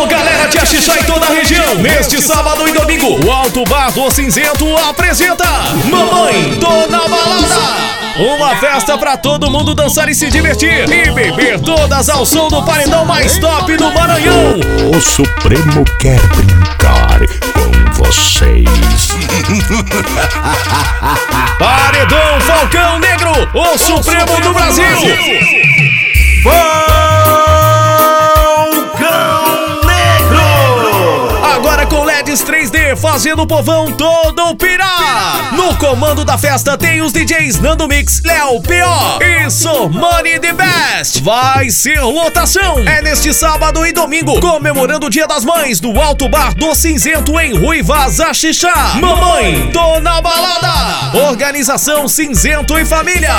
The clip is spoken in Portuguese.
Alô, galera de Axixá em toda a região. Neste sábado e domingo, o Alto Bar do Cinzento apresenta Mamãe, tô na balada. Uma festa pra todo mundo dançar e se divertir e beber todas ao som do paredão mais top do Maranhão. O Supremo quer brincar com vocês. Paredão Falcão Negro, o Supremo do Brasil. Falcão Agora com LEDs 3D fazendo o povão todo pirar. No comando da festa tem os DJs Nando Mix, Léo P.O. e Sormani The Best. Vai ser lotação. É neste sábado e domingo, comemorando o Dia das Mães do Alto Bar do Cinzento em Ruivas, Axixá. Mamãe, tô na balada. Organização Cinzento e Família.